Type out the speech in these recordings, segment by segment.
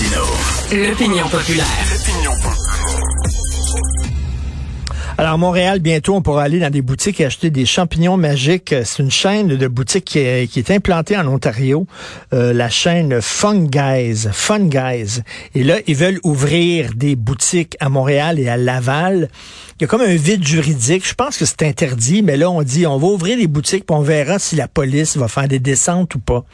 L'opinion populaire. Alors, Montréal, bientôt, on pourra aller dans des boutiques et acheter des champignons magiques. C'est une chaîne de boutiques qui est, implantée en Ontario, euh, la chaîne Fun Guys. Fun Guys. Et là, ils veulent ouvrir des boutiques à Montréal et à Laval. Il y a comme un vide juridique. Je pense que c'est interdit, mais là, on dit, on va ouvrir les boutiques, puis on verra si la police va faire des descentes ou pas.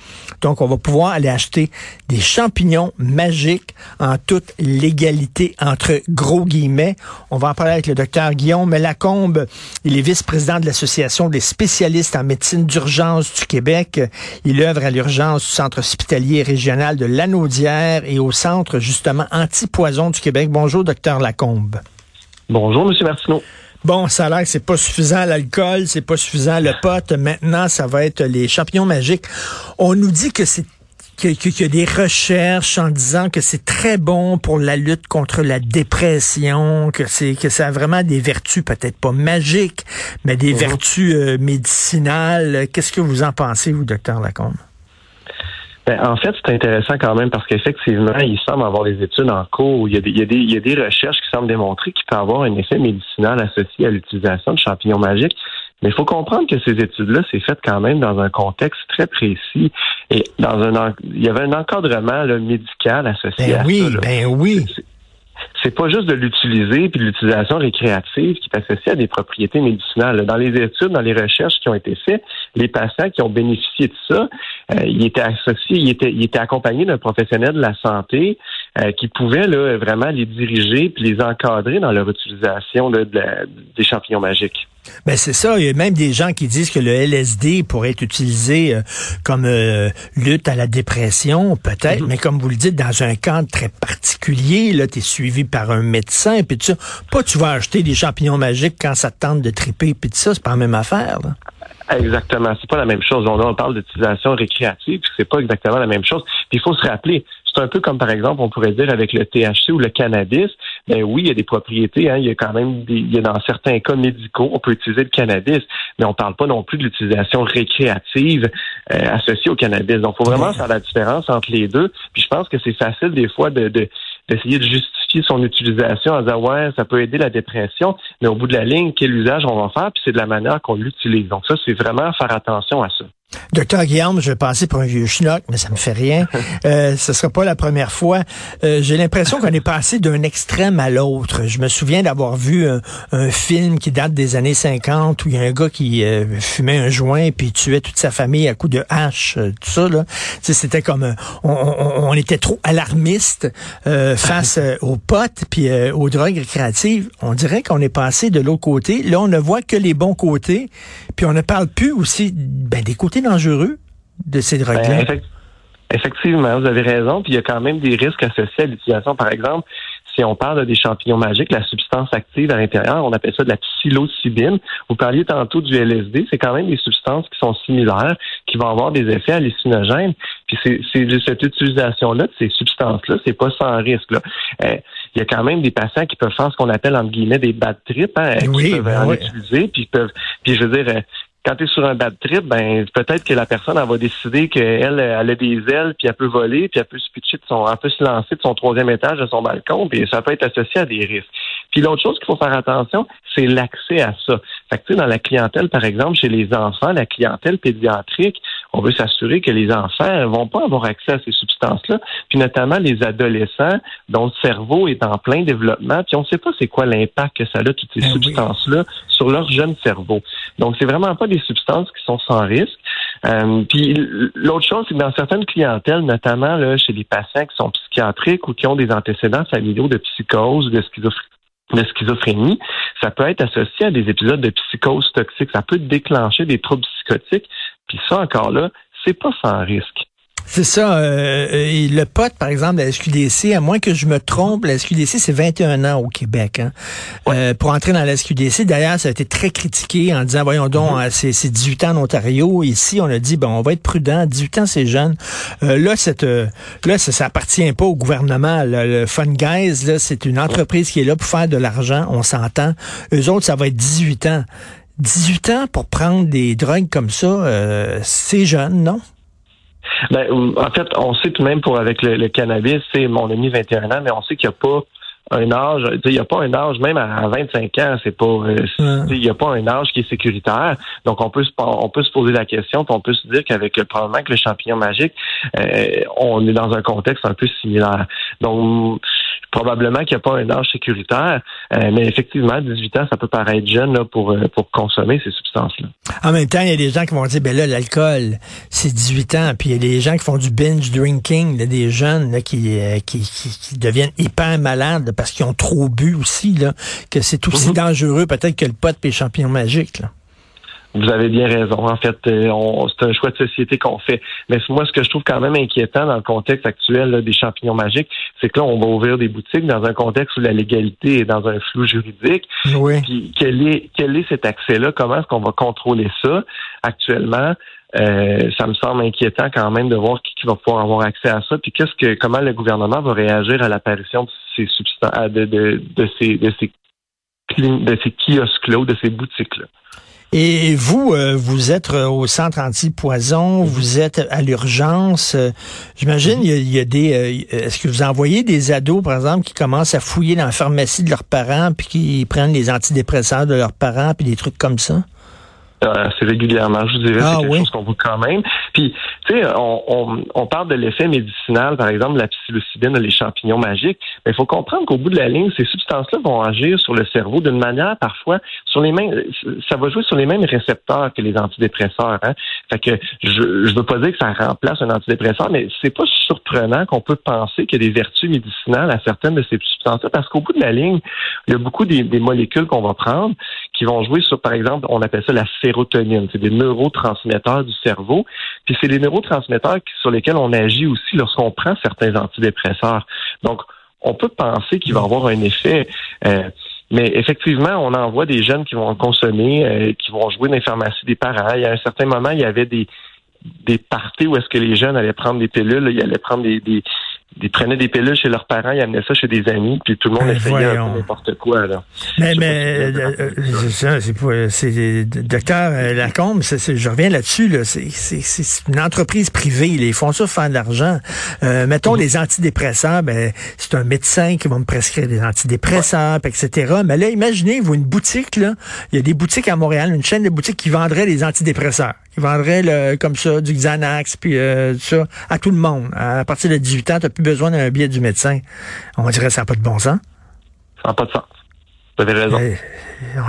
Donc, on va pouvoir aller acheter des champignons magiques en toute légalité, entre gros guillemets. On va en parler avec le docteur Guillaume Lacombe. Il est vice-président de l'Association des spécialistes en médecine d'urgence du Québec. Il œuvre à l'urgence du centre hospitalier régional de Lanaudière et au centre, justement, anti-poison du Québec. Bonjour, docteur Lacombe. Bonjour, M. Martineau. Bon, ça a l'air que c'est pas suffisant l'alcool, c'est pas suffisant le pot. Maintenant, ça va être les champignons magiques. On nous dit que c'est qu'il y a des recherches en disant que c'est très bon pour la lutte contre la dépression, que c'est que ça a vraiment des vertus peut-être pas magiques, mais des mhm. vertus euh, médicinales. Qu'est-ce que vous en pensez, vous, docteur Lacombe? Ben, en fait, c'est intéressant quand même parce qu'effectivement, il semble avoir des études en cours. Il y, a des, il, y a des, il y a des recherches qui semblent démontrer qu'il peut avoir un effet médicinal associé à l'utilisation de champignons magiques. Mais il faut comprendre que ces études-là, c'est fait quand même dans un contexte très précis et dans un il y avait un encadrement médical associé ben à oui, ça. Ben oui, c'est pas juste de l'utiliser puis de l'utilisation récréative qui est associée à des propriétés médicinales. Dans les études, dans les recherches qui ont été faites, les patients qui ont bénéficié de ça, euh, ils étaient associés, ils étaient, ils étaient accompagnés d'un professionnel de la santé euh, qui pouvait là, vraiment les diriger puis les encadrer dans leur utilisation de, des champignons magiques. Ben c'est ça. Il y a même des gens qui disent que le LSD pourrait être utilisé euh, comme euh, lutte à la dépression, peut-être, mhm. mais comme vous le dites, dans un cadre très particulier. Là, tu es suivi par un médecin, puis tu pas tu vas acheter des champignons magiques quand ça te tente de triper, puis ça, c'est pas la même affaire. Là. Exactement, c'est pas la même chose. On, on parle d'utilisation récréative, c'est pas exactement la même chose. Puis il faut se rappeler, c'est un peu comme par exemple, on pourrait dire avec le THC ou le cannabis. Ben oui, il y a des propriétés. Hein, il y a quand même, des, il y a dans certains cas médicaux, on peut utiliser le cannabis, mais on parle pas non plus de l'utilisation récréative euh, associée au cannabis. Donc, faut vraiment faire la différence entre les deux. Puis je pense que c'est facile des fois de, de d'essayer de justifier son utilisation en disant ouais, ça peut aider la dépression, mais au bout de la ligne, quel usage on va faire, puis c'est de la manière qu'on l'utilise. Donc ça, c'est vraiment faire attention à ça. Docteur Guillaume, je vais passer pour un vieux schnock, mais ça me fait rien. Euh, ce sera pas la première fois. Euh, J'ai l'impression qu'on est passé d'un extrême à l'autre. Je me souviens d'avoir vu un, film qui date des années 50 où il y a un gars qui euh, fumait un joint puis tuait toute sa famille à coups de hache, tout ça là. C'était comme on, on, on, était trop alarmiste face aux potes puis aux drogues récréatives. On dirait qu'on est passé de l'autre côté. Là, on ne voit que les bons côtés, puis on ne parle plus aussi ben, des côtés dangereux de ces ben, drogues-là? effectivement, vous avez raison. Puis il y a quand même des risques associés à l'utilisation. Par exemple, si on parle des champignons magiques, la substance active à l'intérieur, on appelle ça de la psilocybine. Vous parliez tantôt du LSD, c'est quand même des substances qui sont similaires, qui vont avoir des effets hallucinogènes. Puis c'est, cette utilisation-là de ces substances-là, c'est pas sans risque. Là. Euh, il y a quand même des patients qui peuvent faire ce qu'on appelle entre guillemets des bad trips, hein, qui peuvent ben en utiliser, puis peuvent, puis je veux dire, euh, quand tu es sur un bad trip, ben peut-être que la personne elle va décider qu'elle elle a des ailes, puis elle peut voler, puis elle peut se pitcher de son, elle peut se lancer de son troisième étage de son balcon, puis ça peut être associé à des risques. Puis l'autre chose qu'il faut faire attention, c'est l'accès à ça. Fait que, dans la clientèle, par exemple, chez les enfants, la clientèle pédiatrique, on veut s'assurer que les enfants ne vont pas avoir accès à ces substances-là, puis notamment les adolescents dont le cerveau est en plein développement, puis on ne sait pas c'est quoi l'impact que ça a, toutes ces ben substances-là, sur leur jeune cerveau. Donc, c'est vraiment pas des substances qui sont sans risque. Euh, puis l'autre chose, c'est que dans certaines clientèles, notamment là, chez les patients qui sont psychiatriques ou qui ont des antécédents familiaux de psychose, de schizophrénie, de schizophrénie, ça peut être associé à des épisodes de psychose toxique. Ça peut déclencher des troubles psychotiques. Puis ça, encore là, c'est pas sans risque. C'est ça. Euh, euh le pote, par exemple, de la SQDC, à moins que je me trompe, la SQDC, c'est 21 ans au Québec. Hein. Euh, pour entrer dans la SQDC, d'ailleurs, ça a été très critiqué en disant, voyons donc, mm-hmm. euh, c'est 18 ans en Ontario. Ici, on a dit, bon, on va être prudent. 18 ans, c'est jeune. Euh, là, cette, là, ça, ça appartient pas au gouvernement. Le Fun Guys, là, c'est une entreprise qui est là pour faire de l'argent. On s'entend. Eux autres, ça va être 18 ans. 18 ans pour prendre des drogues comme ça, c'est jeune, non? Ben, en fait, on sait tout de même pour avec le, cannabis, c'est mon ami 21 ans, mais on sait qu'il n'y a pas un âge, il n'y a pas un âge, même à 25 ans, c'est pas, euh, il n'y a pas un âge qui est sécuritaire. Donc on peut se, on peut se poser la question, puis on peut se dire qu'avec probablement que le champignon magique, euh, on est dans un contexte un peu similaire. Donc probablement qu'il n'y a pas un âge sécuritaire, euh, mais effectivement, 18 ans, ça peut paraître jeune là, pour, pour consommer ces substances-là. En même temps, il y a des gens qui vont dire, ben là, l'alcool, c'est 18 ans, puis il y a des gens qui font du binge drinking, des jeunes là, qui, qui, qui, deviennent hyper malades parce qu'ils ont trop bu aussi, là, que c'est aussi mhm. dangereux peut-être que le pot et les champignons magiques. Là. Vous avez bien raison. En fait, euh, c'est un choix de société qu'on fait. Mais moi, ce que je trouve quand même inquiétant dans le contexte actuel des champignons magiques, c'est que là, on va ouvrir des boutiques dans un contexte où la légalité est dans un flou juridique. Oui. Puis, quel est, quel est cet accès-là? Comment est-ce qu'on va contrôler ça? Actuellement? Euh, ça me semble inquiétant quand même de voir qui, va pouvoir avoir accès à ça. Puis qu'est-ce que comment le gouvernement va réagir à l'apparition de ces substances, de, de, de ces de ces de ces kiosques-là de ces boutiques-là? Et vous, euh, vous êtes euh, au centre anti-poison, vous êtes à l'urgence. J'imagine, il y, a, des. Est-ce que vous envoyez des ados, par exemple, qui commencent à fouiller dans la pharmacie de leurs parents, puis qui prennent les antidépresseurs de leurs parents, puis des trucs comme ça? Assez régulièrement, je vous dirais, ah c'est quelque chose qu'on voit quand même. Puis, tu sais, on, on, parle de l'effet médicinal, par exemple, de la psilocybine, les champignons magiques, mais il faut comprendre qu'au bout de la ligne, ces substances-là vont agir sur le cerveau d'une manière parfois sur les mêmes, ça va jouer sur les mêmes récepteurs que les antidépresseurs. Hein? Fait que je, je veux pas dire que ça remplace un antidépresseur, mais c'est pas surprenant qu'on peut penser qu'il y a des vertus médicinales à certaines de ces substances-là, parce qu'au bout de la ligne, il y a beaucoup des, des molécules qu'on va prendre qui vont jouer sur, par exemple, on appelle ça la sérotonine. C'est des neurotransmetteurs du cerveau. Puis c'est les neurotransmetteurs sur lesquels on agit aussi lorsqu'on prend certains antidépresseurs. Donc, on peut penser qu'il va avoir un effet. Euh, mais effectivement, on en voit des jeunes qui vont en consommer, euh, qui vont jouer dans les pharmacies des parents. Il y a un certain moment, il y avait des des parties où est-ce que les jeunes allaient prendre des pilules, ils allaient prendre des, des, ils prenaient des pilules chez leurs parents, ils amenaient ça chez des amis, puis tout le monde ben, essayait n'importe quoi. Là. Mais, mais euh, euh, c'est docteur euh, Lacombe, je reviens là-dessus. Là, c'est une entreprise privée, ils font ça pour faire de l'argent. mettons les antidépresseurs, ben c'est un médecin qui va me prescrire des antidépresseurs, etc. Mais là, imaginez vous une boutique là, il y a des boutiques à Montréal, une chaîne de boutiques qui vendrait des antidépresseurs. Ils vendraient le, comme ça du Xanax puis ça à tout le monde. À partir de 18 ans, tu plus besoin d'un billet du médecin. On dirait que ça n'a pas de bon sens. Ça n'a pas de sens. Vous avez raison. Eh,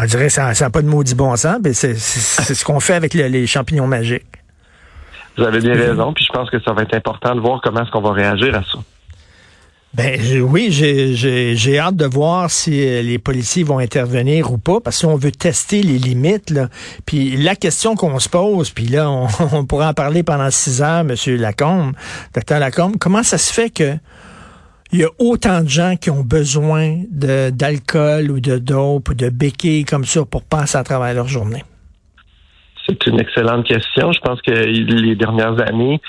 on dirait que ça n'a pas de maudit bon sens, mais c'est ce qu'on fait avec les champignons magiques. Vous avez bien raison, puis je pense que ça va être important de voir comment est-ce qu'on va réagir à ça. Ben oui, j'ai hâte de voir si euh, les policiers vont intervenir ou pas, parce qu'on veut tester les limites. Là. Puis la question qu'on se pose, puis là, on, pourra en parler pendant six heures, Monsieur Lacombe, docteur Lacombe, comment ça se fait que il y a autant de gens qui ont besoin d'alcool ou de dope ou de béquilles comme ça pour passer à travers leur journée? C'est une excellente question. Je pense que les dernières années,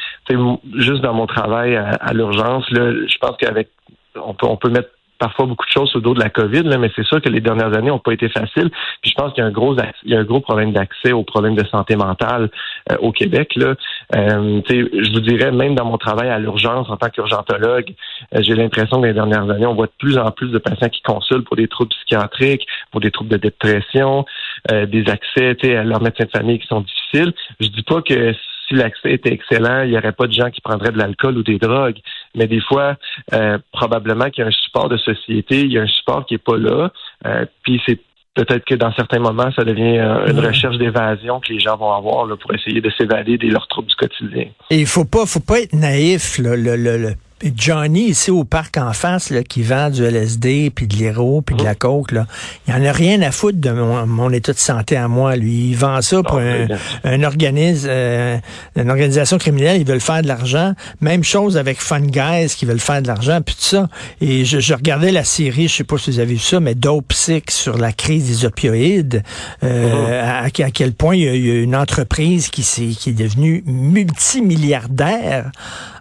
juste dans mon travail à, l'urgence, je pense qu'avec on peut, on peut mettre parfois beaucoup de choses au dos de la COVID, là, mais c'est sûr que les dernières années n'ont pas été faciles. Puis je pense qu'il y a un gros il y a un gros problème d'accès aux problèmes de santé mentale euh, au Québec. Là. Euh, je vous dirais, même dans mon travail à l'urgence en tant qu'urgentologue, euh, j'ai l'impression que les dernières années, on voit de plus en plus de patients qui consultent pour des troubles psychiatriques, pour des troubles de dépression, euh, des accès à leurs médecins de famille qui sont difficiles. Je dis pas que si l'accès était excellent, il n'y aurait pas de gens qui prendraient de l'alcool ou des drogues. Mais des fois, euh, probablement qu'il y a un support de société, il y a un support qui n'est pas là. Euh, puis c'est peut-être que dans certains moments, ça devient euh, une recherche d'évasion que les gens vont avoir là, pour essayer de s'évader de leurs troubles du quotidien. Et il faut pas, faut pas être naïf. Là, le, le, Johnny, ici au parc en face, là, qui vend du LSD, puis de l'héros, puis de la mhm. coke, là, il en a rien à foutre de mon, état de santé à moi. Lui, il vend ça pour un, un organisme, euh, une organisation criminelle. Ils veulent faire de l'argent. Même chose avec Fun Guys, qui veulent faire de l'argent, puis tout ça. Et je, regardais la série, je sais pas si vous avez vu ça, mais Dope Sick sur la crise des opioïdes. Euh, mhm. à, quel point il y, a, une entreprise qui, est, qui est devenue multimilliardaire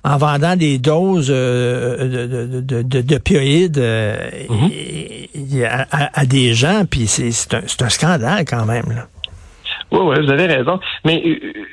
en vendant des doses euh, d'opioïdes euh, mhm. à, des gens, puis c'est un, un, scandale quand même. Là. Oui, oui, vous avez raison. Mais euh,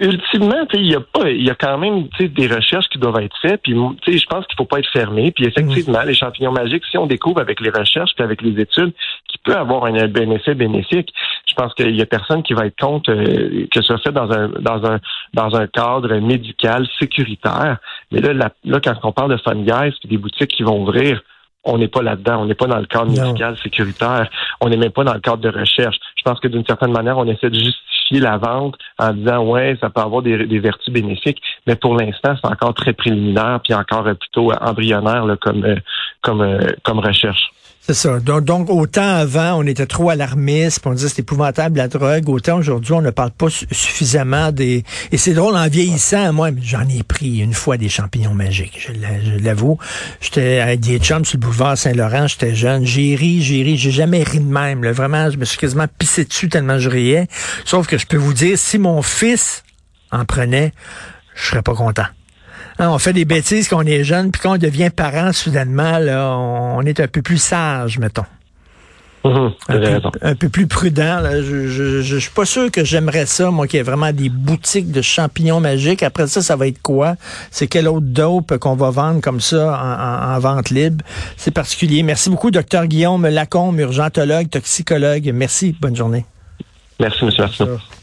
ultimement, il y a pas, il y a quand même des recherches qui doivent être faites. Puis, je pense qu'il faut pas être fermé. Puis effectivement, les champignons magiques, si on découvre avec les recherches puis avec les études qu'il peut avoir un bénéfice bénéfique, je pense qu'il y a personne qui va être contre euh, que ce soit fait dans un dans un dans un cadre médical sécuritaire. Mais là, là, quand on parle de fun guys, puis des boutiques qui vont ouvrir on n'est pas là-dedans. On n'est pas dans le cadre médical sécuritaire. On n'est même pas dans le cadre de recherche. Je pense que d'une certaine manière, on essaie de justifier la vente en disant ouais, ça peut avoir des, vertus bénéfiques, mais pour l'instant, c'est encore très préliminaire puis encore plutôt embryonnaire comme euh, comme euh, comme recherche. C'est ça. Donc, autant avant, on était trop alarmiste, on disait c'est épouvantable la drogue, autant aujourd'hui, on ne parle pas suffisamment des... Et c'est drôle, en vieillissant, moi, j'en ai pris une fois des champignons magiques, je l'avoue. J'étais avec des chums sur le boulevard Saint-Laurent, j'étais jeune, j'ai ri, j'ai ri, j'ai jamais ri de même. Vraiment, je me suis quasiment pissé dessus tellement je riais. Sauf que je peux vous dire, si mon fils en prenait, je serais pas content. Hein, on fait des bêtises quand on est jeune, puis quand on devient parent, soudainement, là, on est un peu plus sage, mettons. Mhm, un, peu, plus prudent. Je, je, suis pas sûr que j'aimerais ça, moi, qu'il y ait vraiment des boutiques de champignons magiques. Après ça, ça va être quoi? C'est quel autre dope qu'on va vendre comme ça en, vente libre? C'est particulier. Merci beaucoup, docteur Guillaume Lacombe, urgentologue, toxicologue. Merci. Bonne journée. Merci, M.